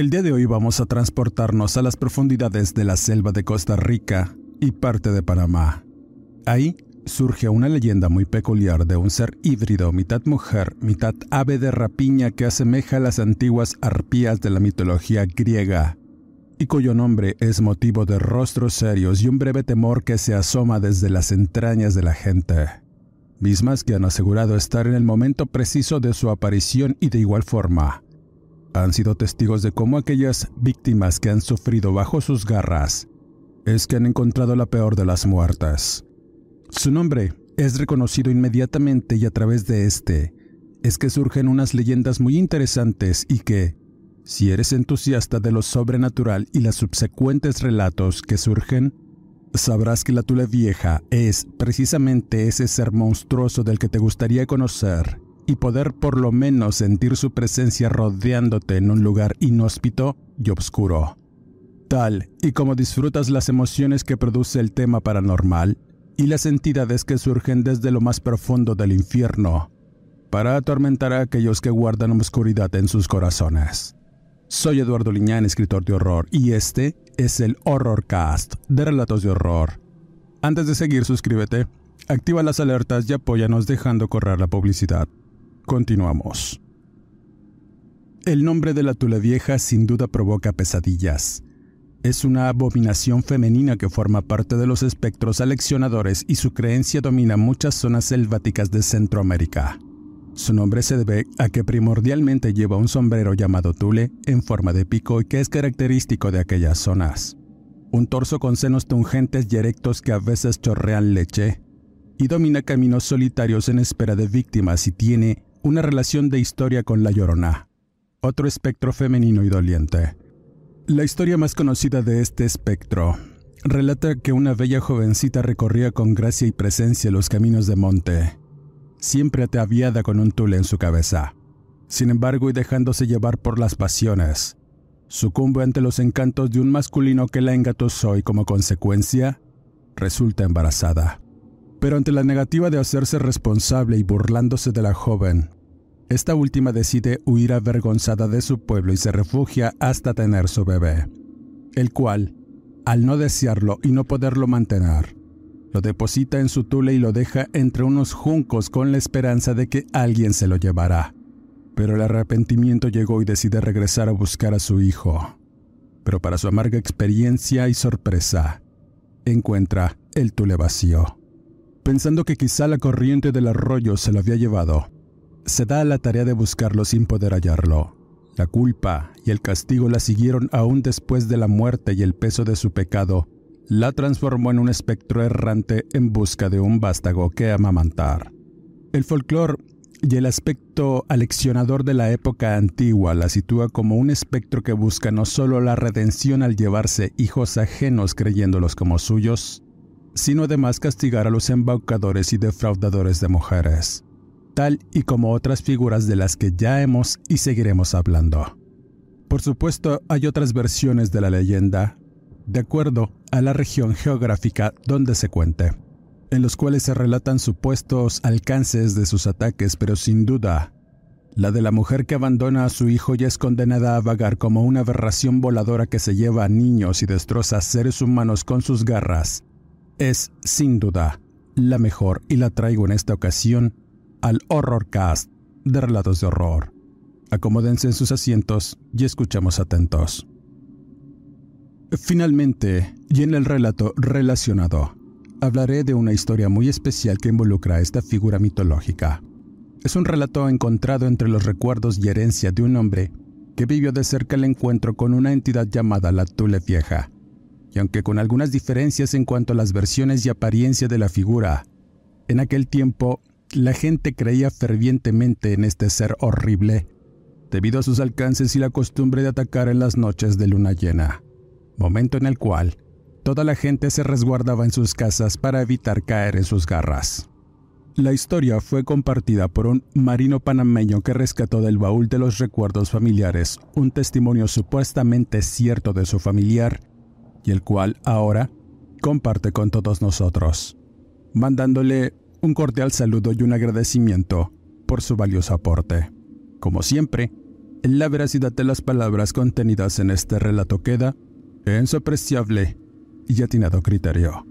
El día de hoy vamos a transportarnos a las profundidades de la selva de Costa Rica y parte de Panamá. Ahí surge una leyenda muy peculiar de un ser híbrido, mitad mujer, mitad ave de rapiña que asemeja a las antiguas arpías de la mitología griega, y cuyo nombre es motivo de rostros serios y un breve temor que se asoma desde las entrañas de la gente, mismas que han asegurado estar en el momento preciso de su aparición y de igual forma han sido testigos de cómo aquellas víctimas que han sufrido bajo sus garras es que han encontrado la peor de las muertes. Su nombre es reconocido inmediatamente y a través de este es que surgen unas leyendas muy interesantes y que, si eres entusiasta de lo sobrenatural y los subsecuentes relatos que surgen, sabrás que la Tula Vieja es precisamente ese ser monstruoso del que te gustaría conocer y poder por lo menos sentir su presencia rodeándote en un lugar inhóspito y oscuro. Tal y como disfrutas las emociones que produce el tema paranormal y las entidades que surgen desde lo más profundo del infierno, para atormentar a aquellos que guardan oscuridad en sus corazones. Soy Eduardo Liñán, escritor de horror, y este es el Horrorcast de Relatos de Horror. Antes de seguir, suscríbete, activa las alertas y apóyanos dejando correr la publicidad. Continuamos. El nombre de la Tula Vieja sin duda provoca pesadillas. Es una abominación femenina que forma parte de los espectros aleccionadores y su creencia domina muchas zonas selváticas de Centroamérica. Su nombre se debe a que primordialmente lleva un sombrero llamado tule en forma de pico y que es característico de aquellas zonas. Un torso con senos tungentes y erectos que a veces chorrean leche, y domina caminos solitarios en espera de víctimas y tiene una relación de historia con la Llorona, otro espectro femenino y doliente. La historia más conocida de este espectro relata que una bella jovencita recorría con gracia y presencia los caminos de monte, siempre ataviada con un tule en su cabeza. Sin embargo, y dejándose llevar por las pasiones, sucumbe ante los encantos de un masculino que la engatusó y como consecuencia, resulta embarazada. Pero ante la negativa de hacerse responsable y burlándose de la joven, esta última decide huir avergonzada de su pueblo y se refugia hasta tener su bebé, el cual, al no desearlo y no poderlo mantener, lo deposita en su tule y lo deja entre unos juncos con la esperanza de que alguien se lo llevará. Pero el arrepentimiento llegó y decide regresar a buscar a su hijo. Pero para su amarga experiencia y sorpresa, encuentra el tule vacío pensando que quizá la corriente del arroyo se lo había llevado. Se da a la tarea de buscarlo sin poder hallarlo. La culpa y el castigo la siguieron aún después de la muerte y el peso de su pecado la transformó en un espectro errante en busca de un vástago que amamantar. El folclore y el aspecto aleccionador de la época antigua la sitúa como un espectro que busca no solo la redención al llevarse hijos ajenos creyéndolos como suyos, sino además castigar a los embaucadores y defraudadores de mujeres, tal y como otras figuras de las que ya hemos y seguiremos hablando. Por supuesto, hay otras versiones de la leyenda, de acuerdo a la región geográfica donde se cuente, en los cuales se relatan supuestos alcances de sus ataques, pero sin duda, la de la mujer que abandona a su hijo y es condenada a vagar como una aberración voladora que se lleva a niños y destroza a seres humanos con sus garras, es, sin duda, la mejor y la traigo en esta ocasión al Horrorcast de Relatos de Horror. Acomódense en sus asientos y escuchamos atentos. Finalmente, y en el relato relacionado, hablaré de una historia muy especial que involucra a esta figura mitológica. Es un relato encontrado entre los recuerdos y herencia de un hombre que vivió de cerca el encuentro con una entidad llamada la Tule Vieja. Y aunque con algunas diferencias en cuanto a las versiones y apariencia de la figura, en aquel tiempo la gente creía fervientemente en este ser horrible, debido a sus alcances y la costumbre de atacar en las noches de luna llena, momento en el cual toda la gente se resguardaba en sus casas para evitar caer en sus garras. La historia fue compartida por un marino panameño que rescató del baúl de los recuerdos familiares un testimonio supuestamente cierto de su familiar y el cual ahora comparte con todos nosotros, mandándole un cordial saludo y un agradecimiento por su valioso aporte. Como siempre, la veracidad de las palabras contenidas en este relato queda en su apreciable y atinado criterio.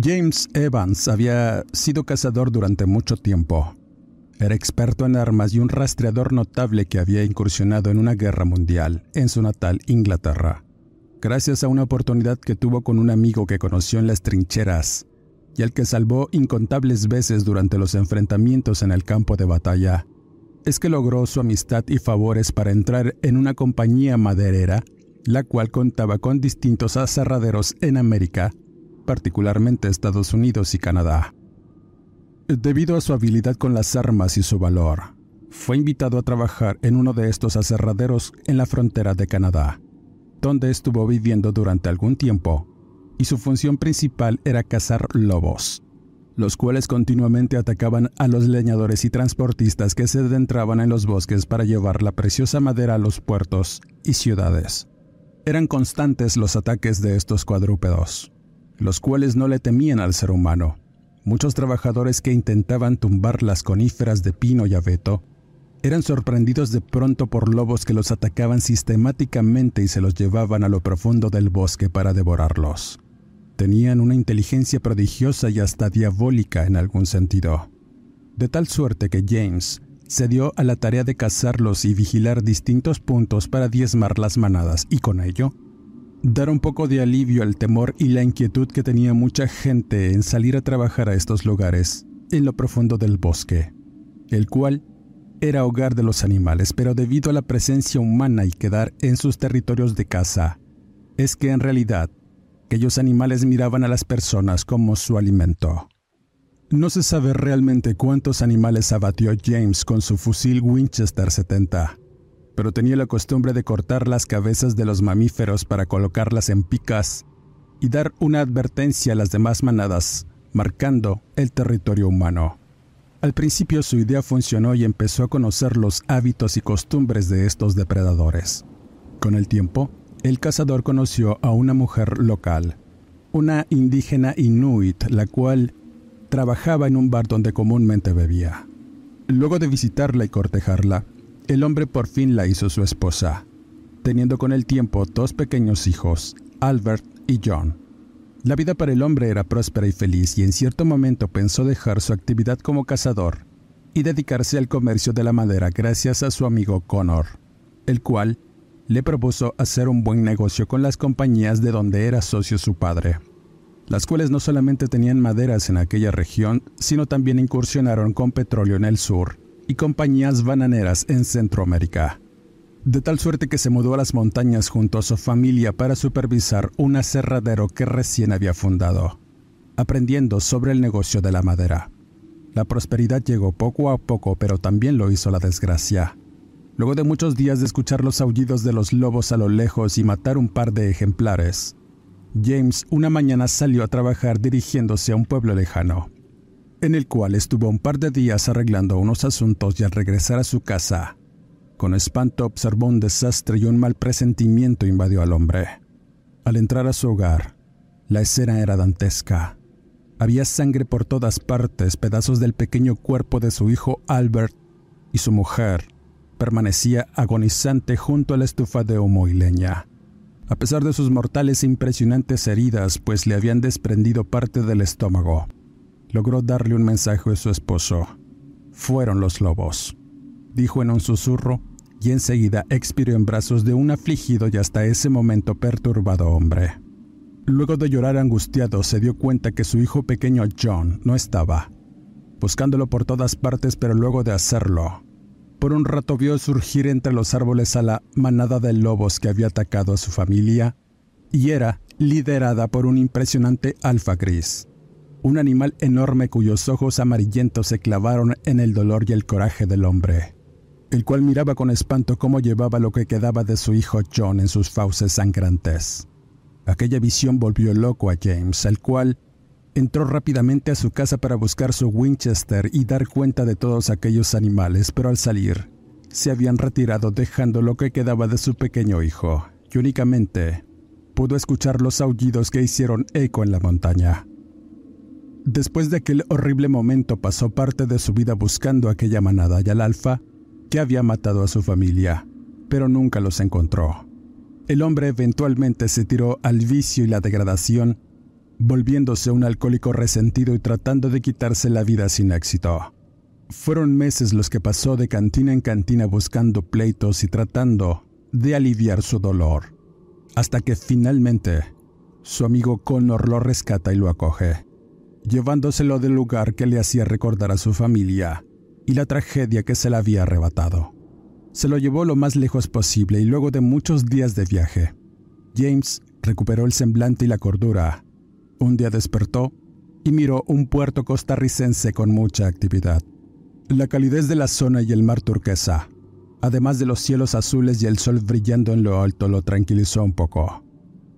James Evans había sido cazador durante mucho tiempo. Era experto en armas y un rastreador notable que había incursionado en una guerra mundial en su natal Inglaterra, gracias a una oportunidad que tuvo con un amigo que conoció en las trincheras y al que salvó incontables veces durante los enfrentamientos en el campo de batalla. Es que logró su amistad y favores para entrar en una compañía maderera, la cual contaba con distintos aserraderos en América particularmente Estados Unidos y Canadá. Debido a su habilidad con las armas y su valor, fue invitado a trabajar en uno de estos aserraderos en la frontera de Canadá, donde estuvo viviendo durante algún tiempo, y su función principal era cazar lobos, los cuales continuamente atacaban a los leñadores y transportistas que se adentraban en los bosques para llevar la preciosa madera a los puertos y ciudades. Eran constantes los ataques de estos cuadrúpedos, los cuales no le temían al ser humano. Muchos trabajadores que intentaban tumbar las coníferas de pino y abeto eran sorprendidos de pronto por lobos que los atacaban sistemáticamente y se los llevaban a lo profundo del bosque para devorarlos. Tenían una inteligencia prodigiosa y hasta diabólica en algún sentido. De tal suerte que James se dio a la tarea de cazarlos y vigilar distintos puntos para diezmar las manadas y con ello dar un poco de alivio al temor y la inquietud que tenía mucha gente en salir a trabajar a estos lugares, en lo profundo del bosque, el cual era hogar de los animales, pero debido a la presencia humana y quedar en sus territorios de caza, es que en realidad aquellos animales miraban a las personas como su alimento. No se sabe realmente cuántos animales abatió James con su fusil Winchester 70, pero tenía la costumbre de cortar las cabezas de los mamíferos para colocarlas en picas y dar una advertencia a las demás manadas, marcando el territorio humano. Al principio su idea funcionó y empezó a conocer los hábitos y costumbres de estos depredadores. Con el tiempo, el cazador conoció a una mujer local, una indígena inuit, la cual trabajaba en un bar donde comúnmente bebía. Luego de visitarla y cortejarla, el hombre por fin la hizo su esposa, teniendo con el tiempo dos pequeños hijos, Albert y John. La vida para el hombre era próspera y feliz y en cierto momento pensó dejar su actividad como cazador y dedicarse al comercio de la madera gracias a su amigo Connor, el cual le propuso hacer un buen negocio con las compañías de donde era socio su padre, las cuales no solamente tenían maderas en aquella región, sino también incursionaron con petróleo en el sur y compañías bananeras en Centroamérica. De tal suerte que se mudó a las montañas junto a su familia para supervisar un aserradero que recién había fundado, aprendiendo sobre el negocio de la madera. La prosperidad llegó poco a poco, pero también lo hizo la desgracia. Luego de muchos días de escuchar los aullidos de los lobos a lo lejos y matar un par de ejemplares, James una mañana salió a trabajar dirigiéndose a un pueblo lejano en el cual estuvo un par de días arreglando unos asuntos y al regresar a su casa, con espanto observó un desastre y un mal presentimiento invadió al hombre. Al entrar a su hogar, la escena era dantesca. Había sangre por todas partes, pedazos del pequeño cuerpo de su hijo Albert y su mujer permanecía agonizante junto a la estufa de humo y leña. A pesar de sus mortales e impresionantes heridas, pues le habían desprendido parte del estómago logró darle un mensaje a su esposo. Fueron los lobos. Dijo en un susurro, y enseguida expiró en brazos de un afligido y hasta ese momento perturbado hombre. Luego de llorar angustiado, se dio cuenta que su hijo pequeño John no estaba, buscándolo por todas partes, pero luego de hacerlo, por un rato vio surgir entre los árboles a la manada de lobos que había atacado a su familia y era liderada por un impresionante alfa gris, un animal enorme cuyos ojos amarillentos se clavaron en el dolor y el coraje del hombre, el cual miraba con espanto cómo llevaba lo que quedaba de su hijo John en sus fauces sangrantes. Aquella visión volvió loco a James, el cual Entró rápidamente a su casa para buscar su Winchester y dar cuenta de todos aquellos animales, pero al salir, se habían retirado dejando lo que quedaba de su pequeño hijo, y únicamente pudo escuchar los aullidos que hicieron eco en la montaña. Después de aquel horrible momento pasó parte de su vida buscando aquella manada y al alfa que había matado a su familia, pero nunca los encontró. El hombre eventualmente se tiró al vicio y la degradación volviéndose un alcohólico resentido y tratando de quitarse la vida sin éxito. Fueron meses los que pasó de cantina en cantina buscando pleitos y tratando de aliviar su dolor, hasta que finalmente su amigo Connor lo rescata y lo acoge, llevándoselo del lugar que le hacía recordar a su familia y la tragedia que se le había arrebatado. Se lo llevó lo más lejos posible y luego de muchos días de viaje, James recuperó el semblante y la cordura un día despertó y miró un puerto costarricense con mucha actividad. La calidez de la zona y el mar turquesa, además de los cielos azules y el sol brillando en lo alto, lo tranquilizó un poco,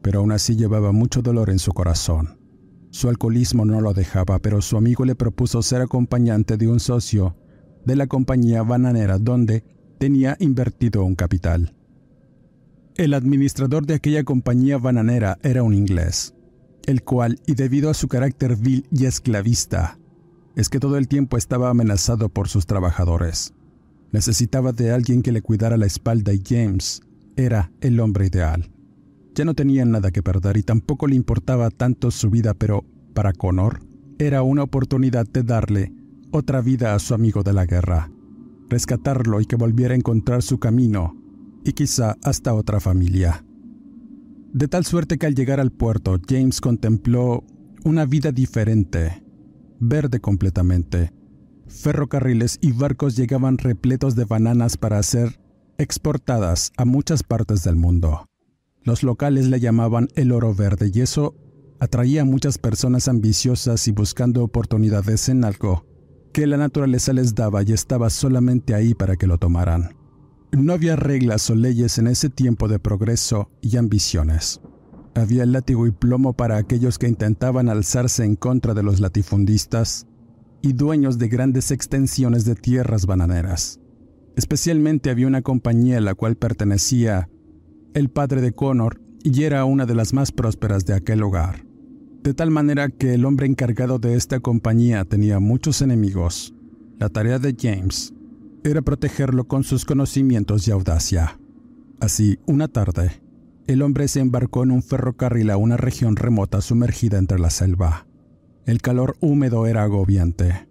pero aún así llevaba mucho dolor en su corazón. Su alcoholismo no lo dejaba, pero su amigo le propuso ser acompañante de un socio de la compañía bananera donde tenía invertido un capital. El administrador de aquella compañía bananera era un inglés, el cual, y debido a su carácter vil y esclavista, es que todo el tiempo estaba amenazado por sus trabajadores. Necesitaba de alguien que le cuidara la espalda y James era el hombre ideal. Ya no tenía nada que perder y tampoco le importaba tanto su vida, pero para Connor era una oportunidad de darle otra vida a su amigo de la guerra, rescatarlo y que volviera a encontrar su camino y quizá hasta otra familia. De tal suerte que al llegar al puerto, James contempló una vida diferente, verde completamente. Ferrocarriles y barcos llegaban repletos de bananas para ser exportadas a muchas partes del mundo. Los locales le llamaban el oro verde y eso atraía a muchas personas ambiciosas y buscando oportunidades en algo que la naturaleza les daba y estaba solamente ahí para que lo tomaran. No había reglas o leyes en ese tiempo de progreso y ambiciones. Había látigo y plomo para aquellos que intentaban alzarse en contra de los latifundistas y dueños de grandes extensiones de tierras bananeras. Especialmente había una compañía a la cual pertenecía el padre de Connor y era una de las más prósperas de aquel hogar. De tal manera que el hombre encargado de esta compañía tenía muchos enemigos. La tarea de James era protegerlo con sus conocimientos y audacia. Así, una tarde, el hombre se embarcó en un ferrocarril a una región remota sumergida entre la selva. El calor húmedo era agobiante,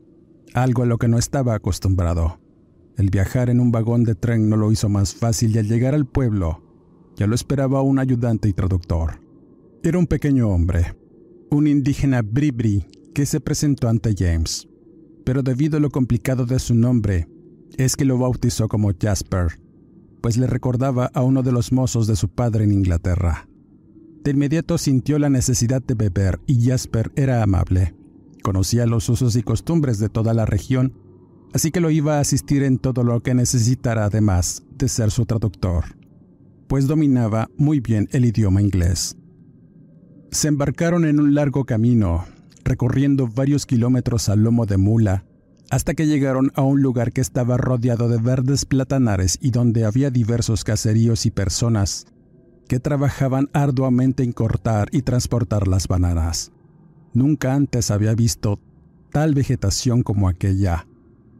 algo a lo que no estaba acostumbrado. El viajar en un vagón de tren no lo hizo más fácil y al llegar al pueblo, ya lo esperaba un ayudante y traductor. Era un pequeño hombre, un indígena bribri que se presentó ante James, pero debido a lo complicado de su nombre, es que lo bautizó como Jasper, pues le recordaba a uno de los mozos de su padre en Inglaterra. De inmediato sintió la necesidad de beber y Jasper era amable. Conocía los usos y costumbres de toda la región, así que lo iba a asistir en todo lo que necesitara además de ser su traductor, pues dominaba muy bien el idioma inglés. Se embarcaron en un largo camino, recorriendo varios kilómetros al lomo de mula, hasta que llegaron a un lugar que estaba rodeado de verdes platanares y donde había diversos caseríos y personas que trabajaban arduamente en cortar y transportar las bananas. Nunca antes había visto tal vegetación como aquella.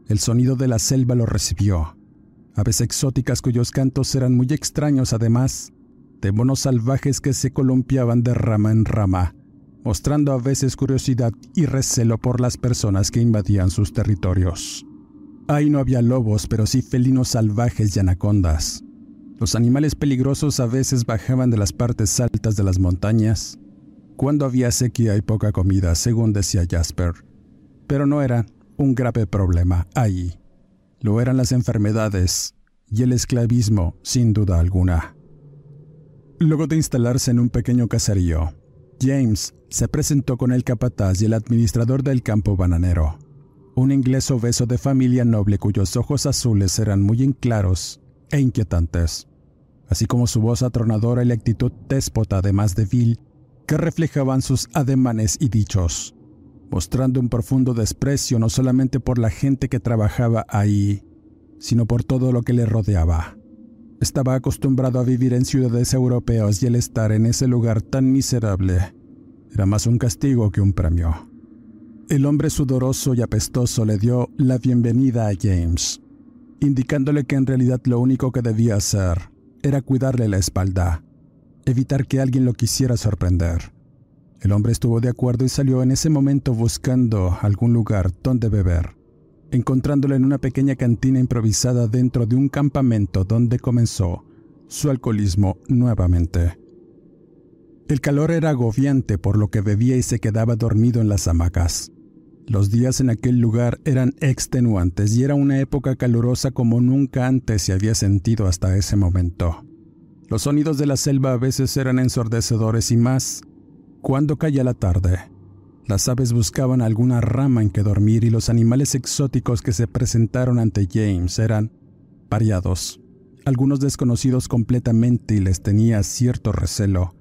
El sonido de la selva lo recibió. Aves exóticas cuyos cantos eran muy extraños además, de monos salvajes que se columpiaban de rama en rama, mostrando a veces curiosidad y recelo por las personas que invadían sus territorios. Ahí no había lobos, pero sí felinos salvajes y anacondas. Los animales peligrosos a veces bajaban de las partes altas de las montañas, cuando había sequía y poca comida, según decía Jasper. Pero no era un grave problema ahí. Lo eran las enfermedades y el esclavismo, sin duda alguna. Luego de instalarse en un pequeño caserío, James se presentó con el capataz y el administrador del campo bananero, un inglés obeso de familia noble cuyos ojos azules eran muy claros e inquietantes, así como su voz atronadora y la actitud déspota además de vil que reflejaban sus ademanes y dichos, mostrando un profundo desprecio no solamente por la gente que trabajaba ahí, sino por todo lo que le rodeaba. Estaba acostumbrado a vivir en ciudades europeas y el estar en ese lugar tan miserable era más un castigo que un premio. El hombre sudoroso y apestoso le dio la bienvenida a James, indicándole que en realidad lo único que debía hacer era cuidarle la espalda, evitar que alguien lo quisiera sorprender. El hombre estuvo de acuerdo y salió en ese momento buscando algún lugar donde beber encontrándolo en una pequeña cantina improvisada dentro de un campamento donde comenzó su alcoholismo nuevamente. El calor era agobiante por lo que bebía y se quedaba dormido en las hamacas. Los días en aquel lugar eran extenuantes y era una época calurosa como nunca antes se había sentido hasta ese momento. Los sonidos de la selva a veces eran ensordecedores y más cuando caía la tarde. Las aves buscaban alguna rama en que dormir y los animales exóticos que se presentaron ante James eran variados, algunos desconocidos completamente y les tenía cierto recelo,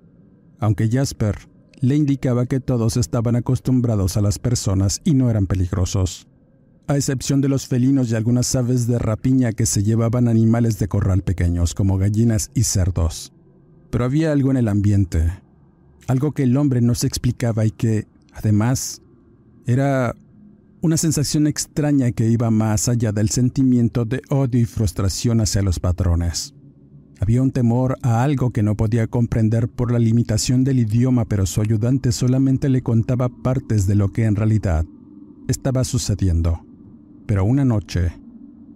aunque Jasper le indicaba que todos estaban acostumbrados a las personas y no eran peligrosos, a excepción de los felinos y algunas aves de rapiña que se llevaban animales de corral pequeños como gallinas y cerdos. Pero había algo en el ambiente, algo que el hombre no se explicaba y que, Además, era una sensación extraña que iba más allá del sentimiento de odio y frustración hacia los patrones. Había un temor a algo que no podía comprender por la limitación del idioma, pero su ayudante solamente le contaba partes de lo que en realidad estaba sucediendo. Pero una noche,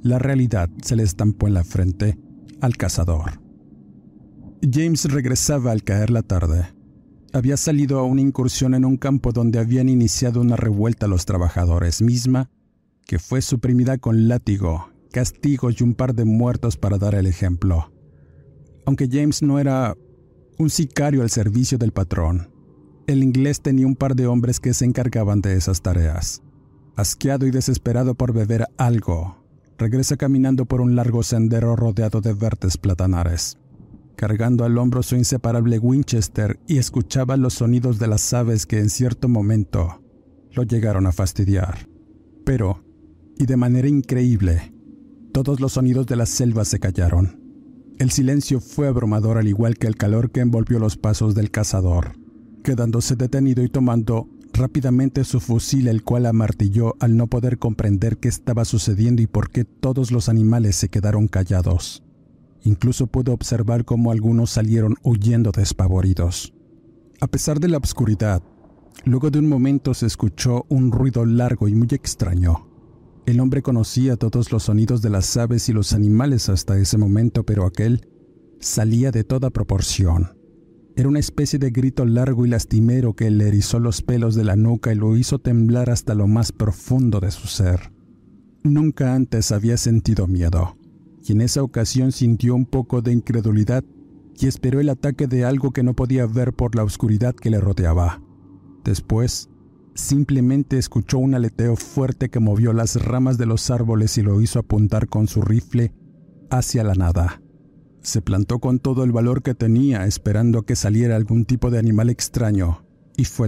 la realidad se le estampó en la frente al cazador. James regresaba al caer la tarde había salido a una incursión en un campo donde habían iniciado una revuelta los trabajadores, misma que fue suprimida con látigo, castigo y un par de muertos para dar el ejemplo. Aunque James no era un sicario al servicio del patrón, el inglés tenía un par de hombres que se encargaban de esas tareas. Asqueado y desesperado por beber algo, regresa caminando por un largo sendero rodeado de verdes platanares cargando al hombro su inseparable Winchester y escuchaba los sonidos de las aves que en cierto momento lo llegaron a fastidiar. Pero, y de manera increíble, todos los sonidos de la selva se callaron. El silencio fue abrumador al igual que el calor que envolvió los pasos del cazador, quedándose detenido y tomando rápidamente su fusil el cual amartilló al no poder comprender qué estaba sucediendo y por qué todos los animales se quedaron callados. Incluso pudo observar cómo algunos salieron huyendo despavoridos. A pesar de la oscuridad, luego de un momento se escuchó un ruido largo y muy extraño. El hombre conocía todos los sonidos de las aves y los animales hasta ese momento, pero aquel salía de toda proporción. Era una especie de grito largo y lastimero que le erizó los pelos de la nuca y lo hizo temblar hasta lo más profundo de su ser. Nunca antes había sentido miedo y en esa ocasión sintió un poco de incredulidad y esperó el ataque de algo que no podía ver por la oscuridad que le rodeaba. Después, simplemente escuchó un aleteo fuerte que movió las ramas de los árboles y lo hizo apuntar con su rifle hacia la nada. Se plantó con todo el valor que tenía esperando que saliera algún tipo de animal extraño, y fue.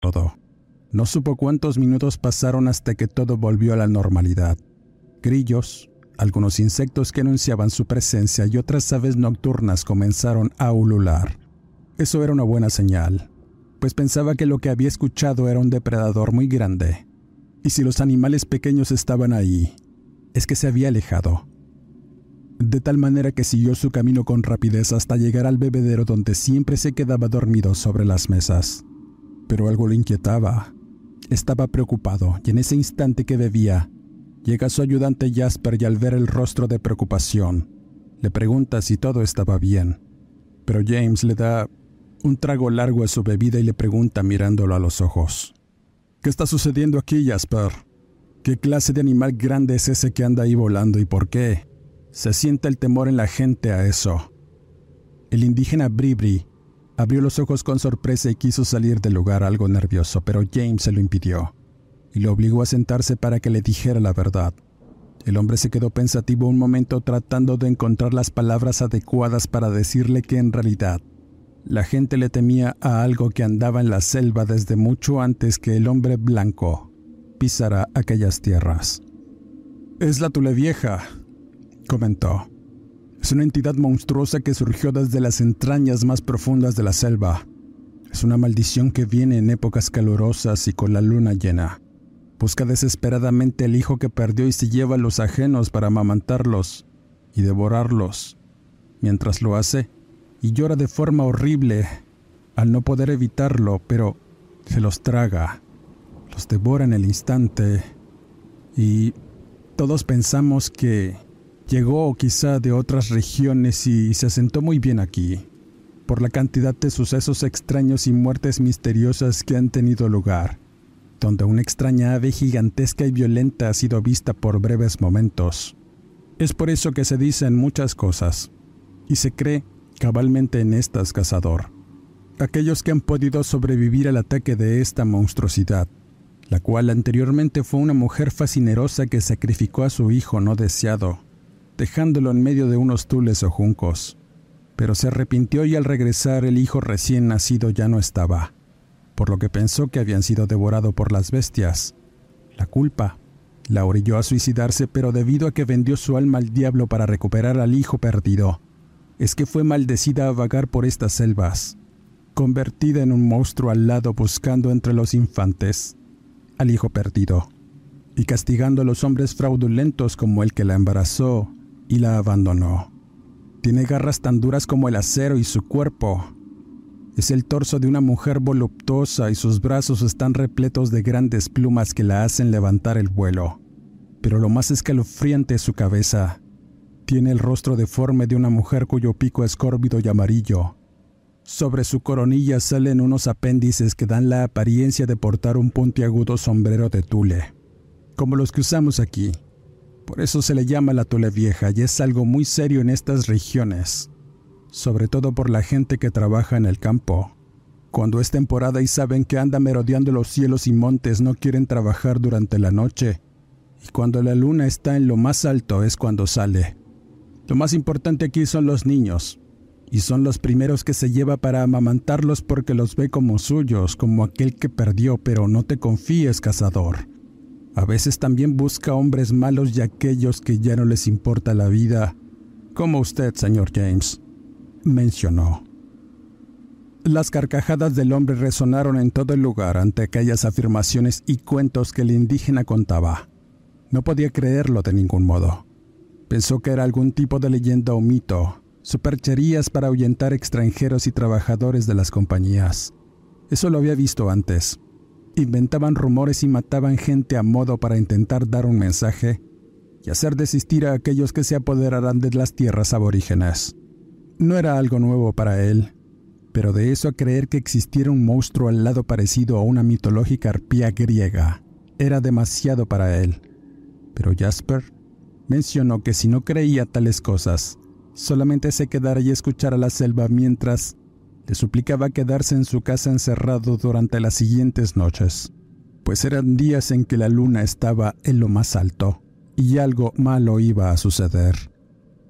Todo. No supo cuántos minutos pasaron hasta que todo volvió a la normalidad. Grillos, algunos insectos que anunciaban su presencia y otras aves nocturnas comenzaron a ulular. Eso era una buena señal, pues pensaba que lo que había escuchado era un depredador muy grande. Y si los animales pequeños estaban ahí, es que se había alejado. De tal manera que siguió su camino con rapidez hasta llegar al bebedero donde siempre se quedaba dormido sobre las mesas. Pero algo le inquietaba. Estaba preocupado y en ese instante que bebía, llega su ayudante Jasper y al ver el rostro de preocupación, le pregunta si todo estaba bien. Pero James le da un trago largo a su bebida y le pregunta mirándolo a los ojos. ¿Qué está sucediendo aquí, Jasper? ¿Qué clase de animal grande es ese que anda ahí volando y por qué? Se siente el temor en la gente a eso. El indígena Bribri abrió los ojos con sorpresa y quiso salir del lugar algo nervioso, pero James se lo impidió y lo obligó a sentarse para que le dijera la verdad. El hombre se quedó pensativo un momento tratando de encontrar las palabras adecuadas para decirle que en realidad la gente le temía a algo que andaba en la selva desde mucho antes que el hombre blanco pisara aquellas tierras. Es la Tule Vieja, comentó. Es una entidad monstruosa que surgió desde las entrañas más profundas de la selva. Es una maldición que viene en épocas calurosas y con la luna llena. Busca desesperadamente el hijo que perdió y se lleva a los ajenos para amamantarlos y devorarlos. Mientras lo hace, y llora de forma horrible al no poder evitarlo, pero se los traga, los devora en el instante y todos pensamos que llegó quizá de otras regiones y se asentó muy bien aquí, por la cantidad de sucesos extraños y muertes misteriosas que han tenido lugar, donde una extraña ave gigantesca y violenta ha sido vista por breves momentos. Es por eso que se dicen muchas cosas, y se cree cabalmente en estas cazador. Aquellos que han podido sobrevivir al ataque de esta monstruosidad, la cual anteriormente fue una mujer fascinerosa que sacrificó a su hijo no deseado, dejándolo en medio de unos tules o juncos. Pero se arrepintió y al regresar el hijo recién nacido ya no estaba, por lo que pensó que habían sido devorado por las bestias. La culpa la orilló a suicidarse, pero debido a que vendió su alma al diablo para recuperar al hijo perdido, es que fue maldecida a vagar por estas selvas, convertida en un monstruo al lado buscando entre los infantes al hijo perdido, y castigando a los hombres fraudulentos como el que la embarazó y la abandonó. Tiene garras tan duras como el acero y su cuerpo. Es el torso de una mujer voluptuosa y sus brazos están repletos de grandes plumas que la hacen levantar el vuelo. Pero lo más escalofriante es su cabeza, tiene el rostro deforme de una mujer cuyo pico es córvido y amarillo. Sobre su coronilla salen unos apéndices que dan la apariencia de portar un puntiagudo sombrero de tule, como los que usamos aquí. Por eso se le llama la tule vieja y es algo muy serio en estas regiones, sobre todo por la gente que trabaja en el campo. Cuando es temporada y saben que anda merodeando los cielos y montes no quieren trabajar durante la noche, y cuando la luna está en lo más alto es cuando sale. Lo más importante aquí son los niños, y son los primeros que se lleva para amamantarlos porque los ve como suyos, como aquel que perdió, pero no te confíes, cazador. A veces también busca hombres malos y aquellos que ya no les importa la vida, como usted, señor James, mencionó. Las carcajadas del hombre resonaron en todo el lugar ante aquellas afirmaciones y cuentos que el indígena contaba. No podía creerlo de ningún modo. Pensó que era algún tipo de leyenda o mito, supercherías para ahuyentar extranjeros y trabajadores de las compañías. Eso lo había visto antes. Inventaban rumores y mataban gente a modo para intentar dar un mensaje y hacer desistir a aquellos que se apoderarán de las tierras aborígenes. No era algo nuevo para él, pero de eso a creer que existiera un monstruo al lado parecido a una mitológica arpía griega, era demasiado para él. Pero Jasper mencionó que si no creía tales cosas, solamente se quedara y escuchara la selva mientras le suplicaba quedarse en su casa encerrado durante las siguientes noches, pues eran días en que la luna estaba en lo más alto y algo malo iba a suceder.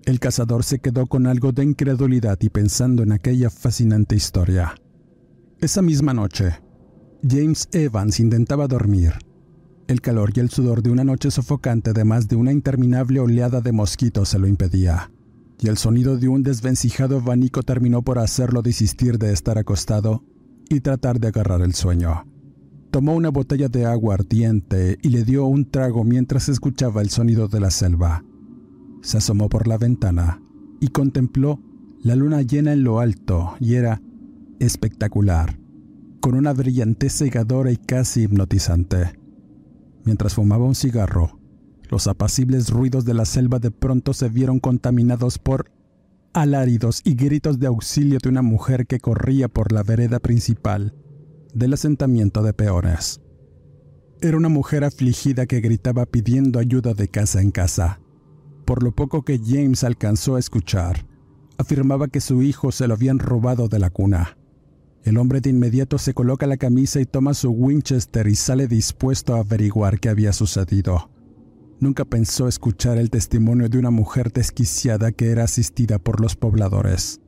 El cazador se quedó con algo de incredulidad y pensando en aquella fascinante historia. Esa misma noche, James Evans intentaba dormir, el calor y el sudor de una noche sofocante, además de una interminable oleada de mosquitos, se lo impedía, y el sonido de un desvencijado abanico terminó por hacerlo desistir de estar acostado y tratar de agarrar el sueño. Tomó una botella de agua ardiente y le dio un trago mientras escuchaba el sonido de la selva. Se asomó por la ventana y contempló la luna llena en lo alto y era espectacular, con una brillantez cegadora y casi hipnotizante. Mientras fumaba un cigarro, los apacibles ruidos de la selva de pronto se vieron contaminados por alaridos y gritos de auxilio de una mujer que corría por la vereda principal del asentamiento de peones. Era una mujer afligida que gritaba pidiendo ayuda de casa en casa. Por lo poco que James alcanzó a escuchar, afirmaba que su hijo se lo habían robado de la cuna. El hombre de inmediato se coloca la camisa y toma su Winchester y sale dispuesto a averiguar qué había sucedido. Nunca pensó escuchar el testimonio de una mujer desquiciada que era asistida por los pobladores,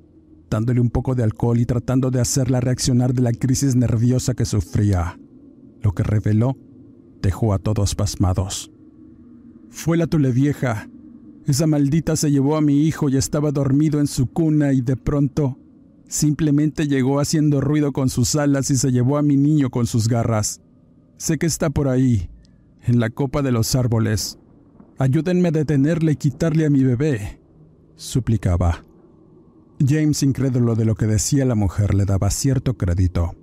dándole un poco de alcohol y tratando de hacerla reaccionar de la crisis nerviosa que sufría. Lo que reveló dejó a todos pasmados. Fue la tule vieja. Esa maldita se llevó a mi hijo y estaba dormido en su cuna y de pronto Simplemente llegó haciendo ruido con sus alas y se llevó a mi niño con sus garras. Sé que está por ahí, en la copa de los árboles. Ayúdenme a detenerle y quitarle a mi bebé, suplicaba. James, incrédulo de lo que decía la mujer, le daba cierto crédito.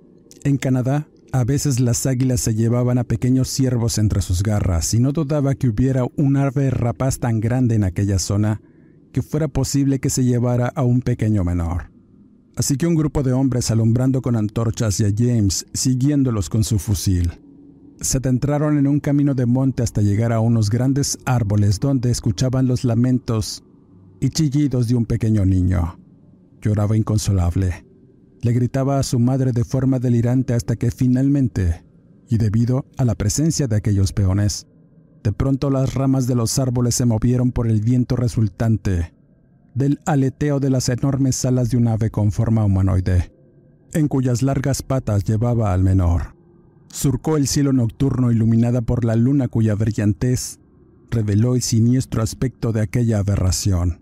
En Canadá, a veces las águilas se llevaban a pequeños ciervos entre sus garras y no dudaba que hubiera un ave rapaz tan grande en aquella zona que fuera posible que se llevara a un pequeño menor. Así que un grupo de hombres alumbrando con antorchas y a James siguiéndolos con su fusil. Se adentraron en un camino de monte hasta llegar a unos grandes árboles donde escuchaban los lamentos y chillidos de un pequeño niño. Lloraba inconsolable. Le gritaba a su madre de forma delirante hasta que finalmente, y debido a la presencia de aquellos peones, de pronto las ramas de los árboles se movieron por el viento resultante del aleteo de las enormes alas de un ave con forma humanoide, en cuyas largas patas llevaba al menor. Surcó el cielo nocturno iluminada por la luna cuya brillantez reveló el siniestro aspecto de aquella aberración.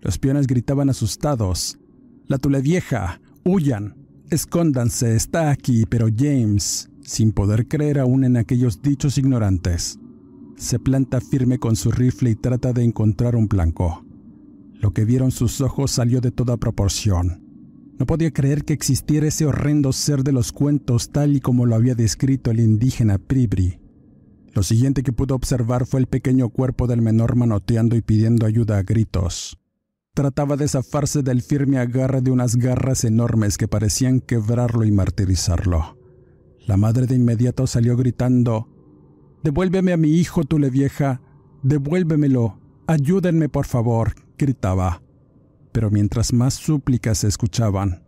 Los peones gritaban asustados. La tule vieja, huyan, escóndanse, está aquí, pero James, sin poder creer aún en aquellos dichos ignorantes, se planta firme con su rifle y trata de encontrar un blanco. Lo que vieron sus ojos salió de toda proporción. No podía creer que existiera ese horrendo ser de los cuentos tal y como lo había descrito el indígena Pribri. Lo siguiente que pudo observar fue el pequeño cuerpo del menor manoteando y pidiendo ayuda a gritos. Trataba de zafarse del firme agarre de unas garras enormes que parecían quebrarlo y martirizarlo. La madre de inmediato salió gritando, Devuélveme a mi hijo, Tule vieja, devuélvemelo, ayúdenme por favor, gritaba. Pero mientras más súplicas se escuchaban,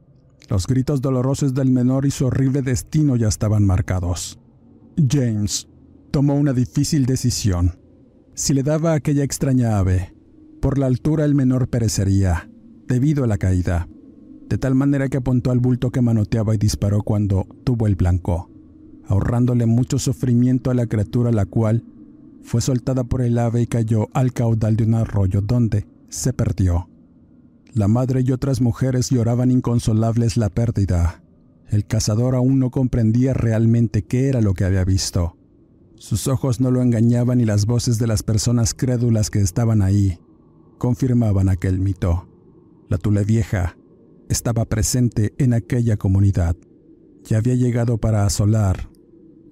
los gritos dolorosos del menor y su horrible destino ya estaban marcados. James tomó una difícil decisión. Si le daba a aquella extraña ave, por la altura el menor perecería, debido a la caída, de tal manera que apuntó al bulto que manoteaba y disparó cuando tuvo el blanco, ahorrándole mucho sufrimiento a la criatura la cual fue soltada por el ave y cayó al caudal de un arroyo donde, se perdió. La madre y otras mujeres lloraban inconsolables la pérdida, El cazador aún no comprendía realmente qué era lo que había visto. Sus ojos no lo engañaban y las voces de las personas crédulas que estaban ahí confirmaban aquel mito. La Tule Vieja estaba presente en aquella comunidad y había llegado para asolar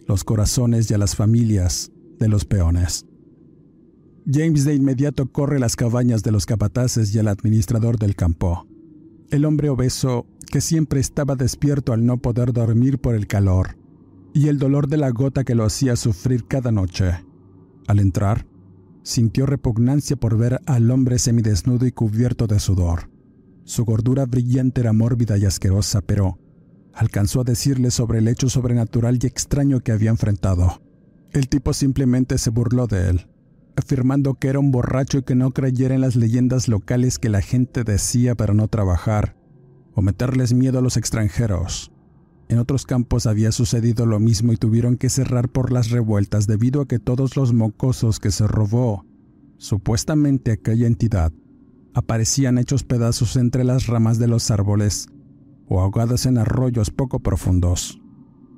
los corazones y a las familias de los peones. James de inmediato corre las cabañas de los capataces y al administrador del campo. El hombre obeso que siempre estaba despierto al no poder dormir por el calor y el dolor de la gota que lo hacía sufrir cada noche. Al entrar, sintió repugnancia por ver al hombre semidesnudo y cubierto de sudor. Su gordura brillante era mórbida y asquerosa, pero alcanzó a decirle sobre el hecho sobrenatural y extraño que había enfrentado. El tipo simplemente se burló de él, afirmando que era un borracho y que no creyera en las leyendas locales que la gente decía para no trabajar o meterles miedo a los extranjeros. En otros campos había sucedido lo mismo y tuvieron que cerrar por las revueltas debido a que todos los mocosos que se robó, supuestamente aquella entidad, aparecían hechos pedazos entre las ramas de los árboles o ahogados en arroyos poco profundos.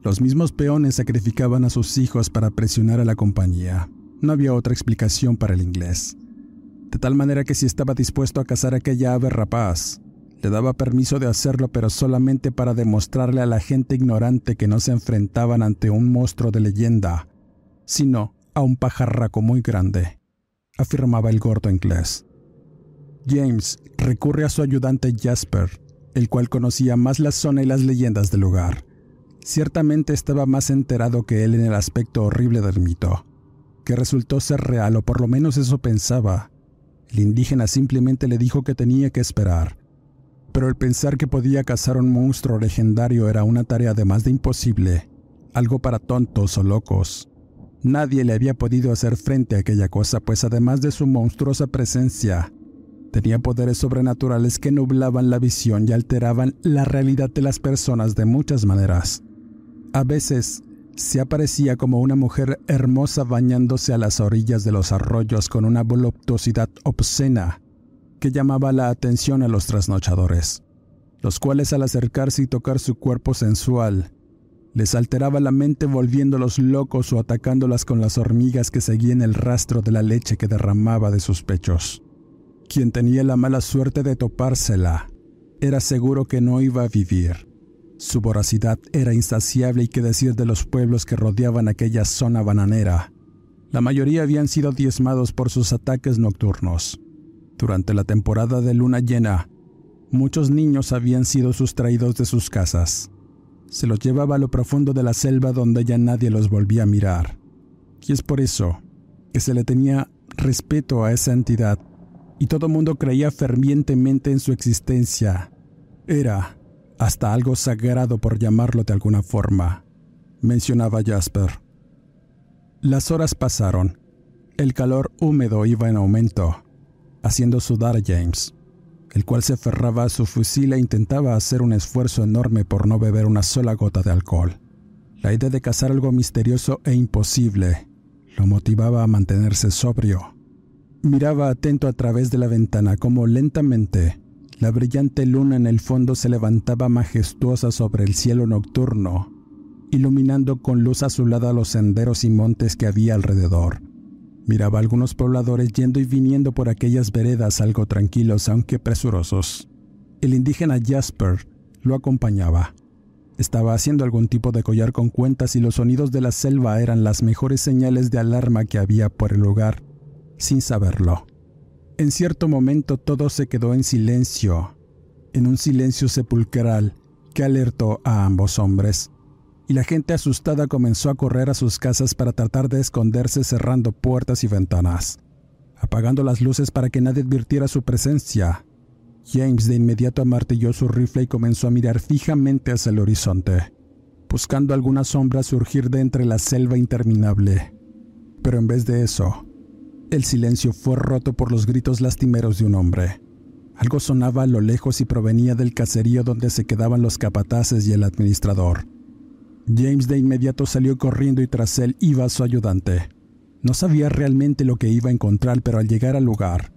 Los mismos peones sacrificaban a sus hijos para presionar a la compañía. No había otra explicación para el inglés. De tal manera que si estaba dispuesto a cazar aquella ave rapaz, le daba permiso de hacerlo, pero solamente para demostrarle a la gente ignorante que no se enfrentaban ante un monstruo de leyenda, sino a un pajarraco muy grande, afirmaba el gordo inglés. James recurre a su ayudante Jasper, el cual conocía más la zona y las leyendas del lugar. Ciertamente estaba más enterado que él en el aspecto horrible del mito, que resultó ser real, o por lo menos eso pensaba. El indígena simplemente le dijo que tenía que esperar, pero el pensar que podía cazar un monstruo legendario era una tarea de más de imposible, algo para tontos o locos. Nadie le había podido hacer frente a aquella cosa, pues además de su monstruosa presencia, tenía poderes sobrenaturales que nublaban la visión y alteraban la realidad de las personas de muchas maneras. A veces se aparecía como una mujer hermosa bañándose a las orillas de los arroyos con una voluptuosidad obscena que llamaba la atención a los trasnochadores, los cuales al acercarse y tocar su cuerpo sensual, les alteraba la mente volviéndolos locos o atacándolas con las hormigas que seguían el rastro de la leche que derramaba de sus pechos. Quien tenía la mala suerte de topársela era seguro que no iba a vivir. Su voracidad era insaciable y qué decir de los pueblos que rodeaban aquella zona bananera. La mayoría habían sido diezmados por sus ataques nocturnos. Durante la temporada de luna llena, muchos niños habían sido sustraídos de sus casas. Se los llevaba a lo profundo de la selva donde ya nadie los volvía a mirar. Y es por eso que se le tenía respeto a esa entidad y todo mundo creía fervientemente en su existencia. Era hasta algo sagrado por llamarlo de alguna forma, mencionaba Jasper. Las horas pasaron. El calor húmedo iba en aumento haciendo sudar a James, el cual se aferraba a su fusil e intentaba hacer un esfuerzo enorme por no beber una sola gota de alcohol. La idea de cazar algo misterioso e imposible lo motivaba a mantenerse sobrio. Miraba atento a través de la ventana como lentamente la brillante luna en el fondo se levantaba majestuosa sobre el cielo nocturno, iluminando con luz azulada los senderos y montes que había alrededor. Miraba a algunos pobladores yendo y viniendo por aquellas veredas algo tranquilos aunque presurosos. El indígena Jasper lo acompañaba. Estaba haciendo algún tipo de collar con cuentas y los sonidos de la selva eran las mejores señales de alarma que había por el lugar, sin saberlo. En cierto momento todo se quedó en silencio, en un silencio sepulcral que alertó a ambos hombres y la gente asustada comenzó a correr a sus casas para tratar de esconderse cerrando puertas y ventanas, apagando las luces para que nadie advirtiera su presencia. James de inmediato amartilló su rifle y comenzó a mirar fijamente hacia el horizonte, buscando alguna sombra surgir de entre la selva interminable. Pero en vez de eso, el silencio fue roto por los gritos lastimeros de un hombre. Algo sonaba a lo lejos y provenía del caserío donde se quedaban los capataces y el administrador. James de inmediato salió corriendo y tras él iba su ayudante. No sabía realmente lo que iba a encontrar, pero al llegar al lugar,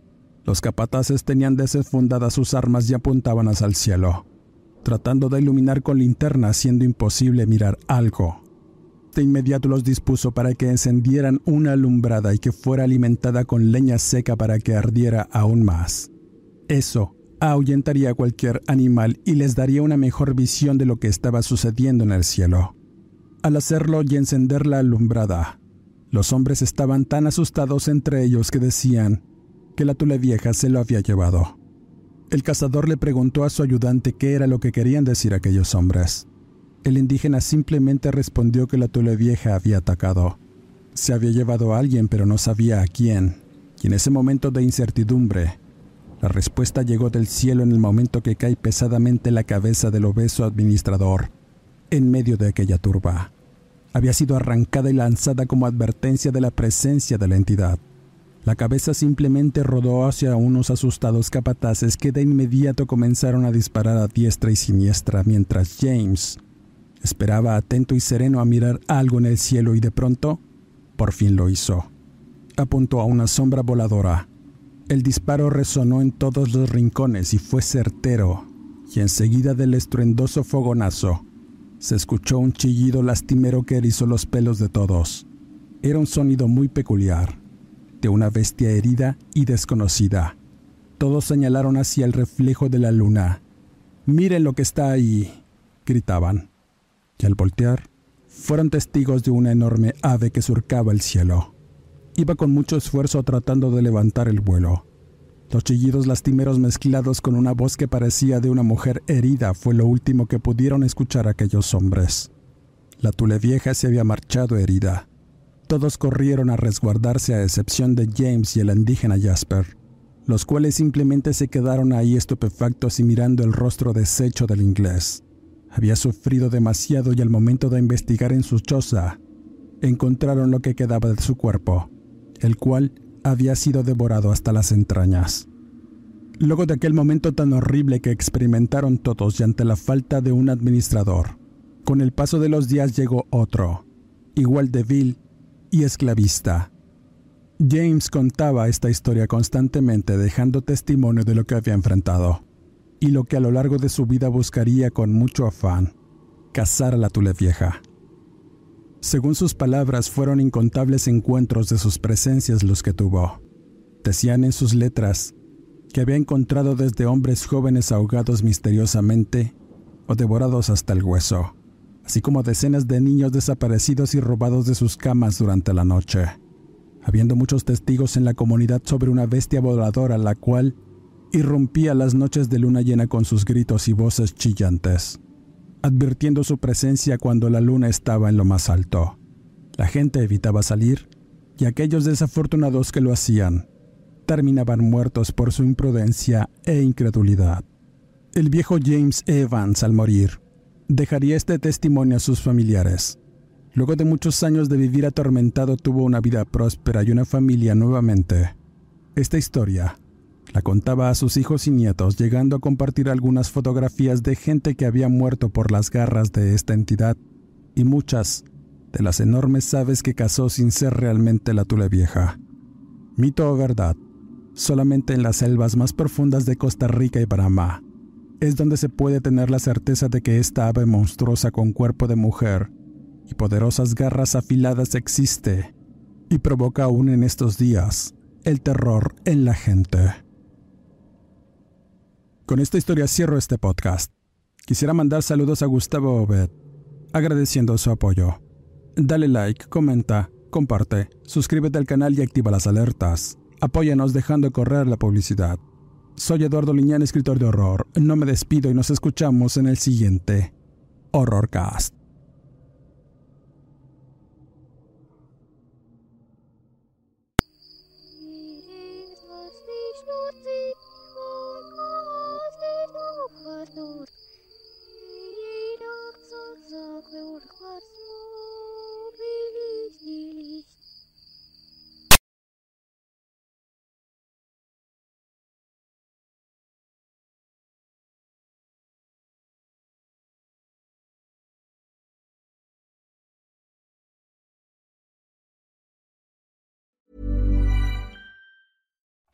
los capataces tenían desenfundadas sus armas y apuntaban hacia el cielo. tratando de iluminar con linterna, siendo imposible mirar algo. Inmediato los dispuso para que encendieran una alumbrada y que fuera alimentada con leña seca para que ardiera aún más. Eso ahuyentaría a cualquier animal y les daría una mejor visión de lo que estaba sucediendo en el cielo. Al hacerlo y encender la alumbrada, los hombres estaban tan asustados entre ellos que decían que la tule vieja se lo había llevado. El cazador le preguntó a su ayudante qué era lo que querían decir aquellos hombres. El indígena simplemente respondió que la tule vieja había atacado. Se había llevado a alguien pero no sabía a quién. Y en ese momento de incertidumbre, la respuesta llegó del cielo en el momento que cae pesadamente la cabeza del obeso administrador en medio de aquella turba. Había sido arrancada y lanzada como advertencia de la presencia de la entidad. La cabeza simplemente rodó hacia unos asustados capataces que de inmediato comenzaron a disparar a diestra y siniestra mientras James esperaba atento y sereno a mirar algo en el cielo y de pronto, por fin lo hizo. Apuntó a una sombra voladora el disparo resonó en todos los rincones y fue certero, y enseguida del estruendoso fogonazo se escuchó un chillido lastimero que erizó los pelos de todos. Era un sonido muy peculiar, de una bestia herida y desconocida. Todos señalaron hacia el reflejo de la luna. Miren lo que está ahí, gritaban. Y al voltear, fueron testigos de una enorme ave que surcaba el cielo. Iba con mucho esfuerzo tratando de levantar el vuelo. Los chillidos lastimeros mezclados con una voz que parecía de una mujer herida fue lo último que pudieron escuchar aquellos hombres. La tule vieja se había marchado herida. Todos corrieron a resguardarse a excepción de James y el indígena Jasper, los cuales simplemente se quedaron ahí estupefactos y mirando el rostro deshecho del inglés. Había sufrido demasiado y al momento de investigar en su choza, encontraron lo que quedaba de su cuerpo, el cual había sido devorado hasta las entrañas. Luego de aquel momento tan horrible que experimentaron todos y ante la falta de un administrador, con el paso de los días llegó otro, igual de vil y esclavista. James contaba esta historia constantemente dejando testimonio de lo que había enfrentado y lo que a lo largo de su vida buscaría con mucho afán, cazar a la tule vieja. Según sus palabras, fueron incontables encuentros de sus presencias los que tuvo. Decían en sus letras que había encontrado desde hombres jóvenes ahogados misteriosamente o devorados hasta el hueso, así como decenas de niños desaparecidos y robados de sus camas durante la noche, habiendo muchos testigos en la comunidad sobre una bestia voladora la cual irrumpía las noches de luna llena con sus gritos y voces chillantes advirtiendo su presencia cuando la luna estaba en lo más alto. La gente evitaba salir y aquellos desafortunados que lo hacían terminaban muertos por su imprudencia e incredulidad. El viejo James Evans, al morir, dejaría este testimonio a sus familiares. Luego de muchos años de vivir atormentado, tuvo una vida próspera y una familia nuevamente. Esta historia la contaba a sus hijos y nietos, llegando a compartir algunas fotografías de gente que había muerto por las garras de esta entidad y muchas de las enormes aves que cazó sin ser realmente la tule vieja. Mito o verdad, solamente en las selvas más profundas de Costa Rica y Panamá es donde se puede tener la certeza de que esta ave monstruosa con cuerpo de mujer y poderosas garras afiladas existe y provoca aún en estos días el terror en la gente. Con esta historia cierro este podcast. Quisiera mandar saludos a Gustavo Obed, agradeciendo su apoyo. Dale like, comenta, comparte, suscríbete al canal y activa las alertas. Apóyanos dejando correr la publicidad. Soy Eduardo Liñán, escritor de horror. No me despido y nos escuchamos en el siguiente Horrorcast.